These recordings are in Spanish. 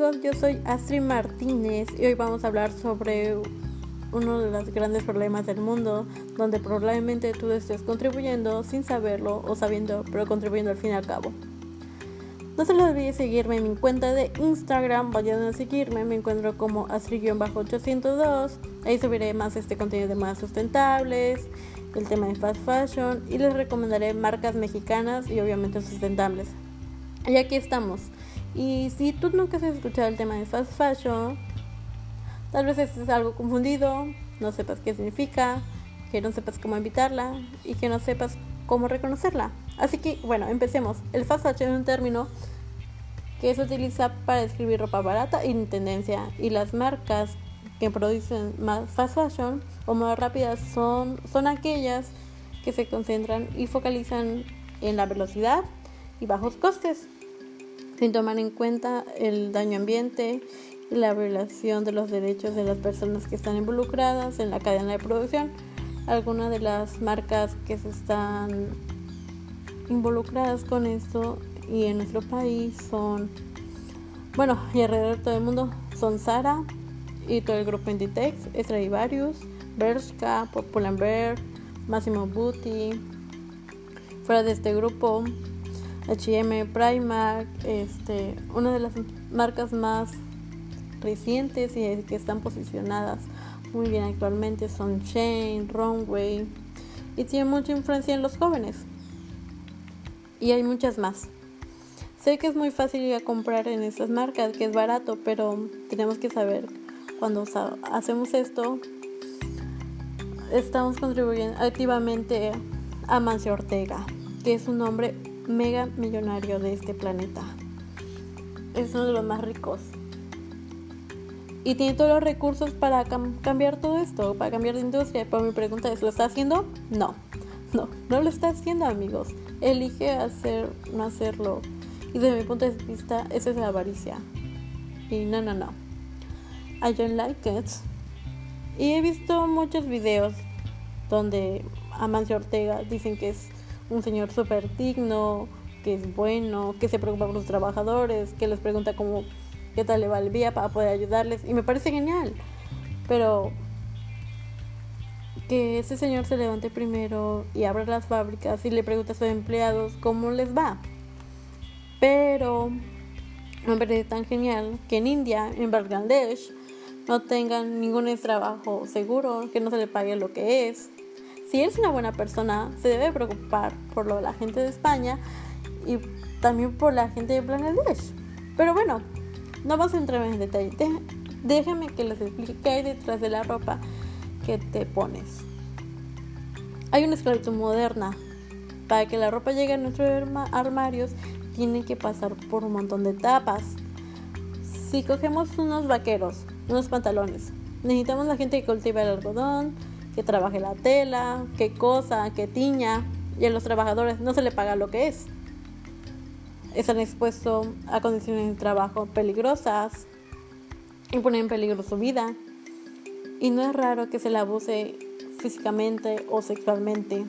amigos, yo soy Astrid Martínez y hoy vamos a hablar sobre uno de los grandes problemas del mundo, donde probablemente tú estés contribuyendo sin saberlo o sabiendo, pero contribuyendo al fin y al cabo. No se les olvide seguirme en mi cuenta de Instagram, vayan a seguirme, me encuentro como Astrid-802, ahí subiré más este contenido de más sustentables, el tema de fast fashion y les recomendaré marcas mexicanas y obviamente sustentables. Y aquí estamos. Y si tú nunca has escuchado el tema de fast fashion, tal vez estés algo confundido, no sepas qué significa, que no sepas cómo evitarla y que no sepas cómo reconocerla. Así que, bueno, empecemos. El fast fashion es un término que se utiliza para describir ropa barata y en tendencia y las marcas que producen más fast fashion o más rápidas son, son aquellas que se concentran y focalizan en la velocidad y bajos costes sin tomar en cuenta el daño ambiente y la violación de los derechos de las personas que están involucradas en la cadena de producción. Algunas de las marcas que se están involucradas con esto y en nuestro país son, bueno, y alrededor de todo el mundo son Sara y todo el grupo Inditex, Stradivarius, Bershka, Pull&Bear, Massimo Butti. Fuera de este grupo H&M, Primark, este, una de las marcas más recientes y que están posicionadas muy bien actualmente son Shane, Runway y tienen mucha influencia en los jóvenes. Y hay muchas más. Sé que es muy fácil ir a comprar en estas marcas, que es barato, pero tenemos que saber cuando hacemos esto, estamos contribuyendo activamente a Mancio Ortega, que es un hombre mega millonario de este planeta. Es uno de los más ricos. Y tiene todos los recursos para cambiar todo esto, para cambiar de industria. Pero mi pregunta es, ¿lo está haciendo? No, no, no lo está haciendo amigos. Elige hacer, no hacerlo. Y desde mi punto de vista, esa es la avaricia. Y no, no, no. I don't like it. Y he visto muchos videos donde Amancio Ortega dicen que es un señor súper digno, que es bueno, que se preocupa por los trabajadores, que les pregunta cómo, qué tal le va el día para poder ayudarles. Y me parece genial. Pero que ese señor se levante primero y abra las fábricas y le pregunte a sus empleados cómo les va. Pero me parece tan genial que en India, en Bangladesh, no tengan ningún trabajo seguro, que no se le pague lo que es, si eres una buena persona, se debe preocupar por la gente de España y también por la gente de Bangladesh. Pero bueno, no vamos a entrar en detalle. Déjenme que les explique qué hay detrás de la ropa que te pones. Hay una esclavitud moderna. Para que la ropa llegue a nuestros armarios, tiene que pasar por un montón de etapas. Si cogemos unos vaqueros, unos pantalones, necesitamos la gente que cultiva el algodón, que trabaje la tela, que cosa, que tiña, y a los trabajadores no se le paga lo que es. Están expuestos a condiciones de trabajo peligrosas y ponen en peligro su vida. Y no es raro que se le abuse físicamente o sexualmente.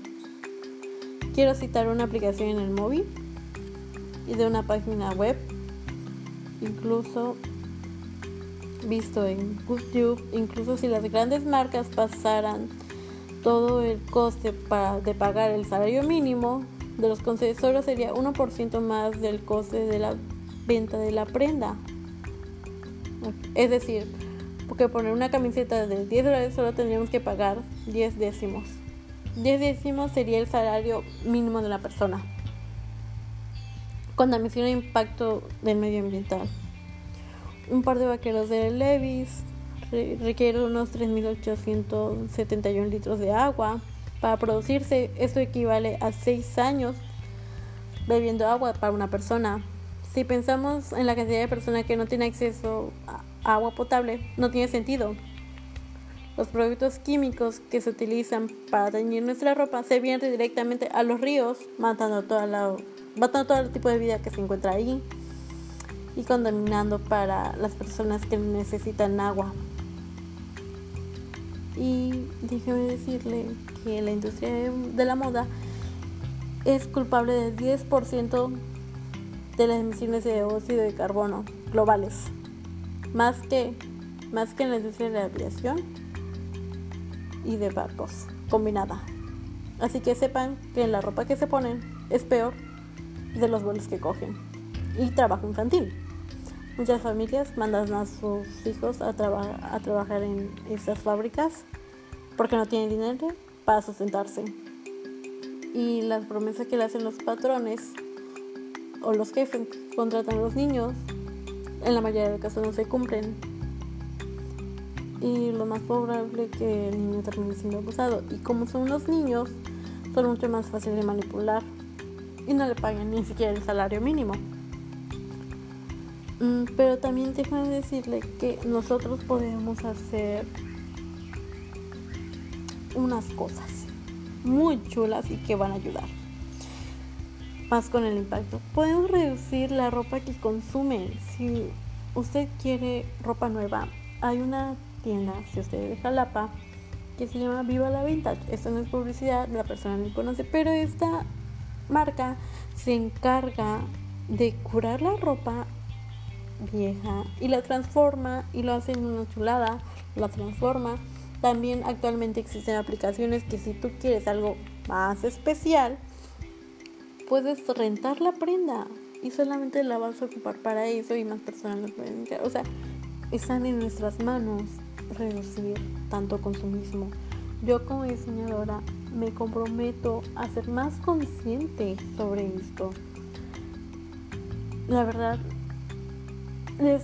Quiero citar una aplicación en el móvil y de una página web. Incluso visto en YouTube, incluso si las grandes marcas pasaran todo el coste para, de pagar el salario mínimo de los concesores sería 1% más del coste de la venta de la prenda. Es decir, porque poner una camiseta de 10 dólares solo tendríamos que pagar 10 décimos. 10 décimos sería el salario mínimo de la persona. Con la misión de impacto del medio ambiental un par de vaqueros de Levis requiere unos 3.871 litros de agua. Para producirse, esto equivale a 6 años bebiendo agua para una persona. Si pensamos en la cantidad de personas que no tienen acceso a agua potable, no tiene sentido. Los productos químicos que se utilizan para teñir nuestra ropa se vierten directamente a los ríos, matando, matando todo el tipo de vida que se encuentra ahí y contaminando para las personas que necesitan agua. Y déjeme decirle que la industria de la moda es culpable del 10% de las emisiones de óxido de carbono globales. más que, más que en la industria de la aviación y de barcos, combinada. Así que sepan que la ropa que se ponen es peor de los vuelos que cogen. Y trabajo infantil. Muchas familias mandan a sus hijos a, a trabajar en estas fábricas porque no tienen dinero para sustentarse. Y las promesas que le hacen los patrones o los jefes contratan a los niños, en la mayoría de los casos no se cumplen. Y lo más probable es que el niño termine siendo abusado. Y como son unos niños, son mucho más fáciles de manipular y no le pagan ni siquiera el salario mínimo. Mm, pero también déjame decirle que nosotros podemos hacer unas cosas muy chulas y que van a ayudar. Más con el impacto. Podemos reducir la ropa que consume. Si usted quiere ropa nueva, hay una tienda, si usted es de Jalapa, que se llama Viva la Vintage. Esto no es publicidad, la persona no conoce, pero esta marca se encarga de curar la ropa vieja y la transforma y lo hace en una chulada, la transforma. También actualmente existen aplicaciones que si tú quieres algo más especial, puedes rentar la prenda y solamente la vas a ocupar para eso y más personas lo pueden O sea, están en nuestras manos reducir tanto consumismo. Yo como diseñadora me comprometo a ser más consciente sobre esto. La verdad, les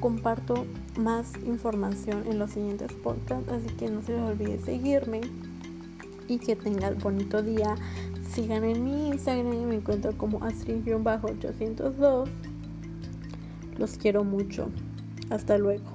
comparto más información en los siguientes podcasts, así que no se les olvide seguirme y que tengan bonito día. Sigan en mi Instagram, me encuentro como astrid-802. Los quiero mucho. Hasta luego.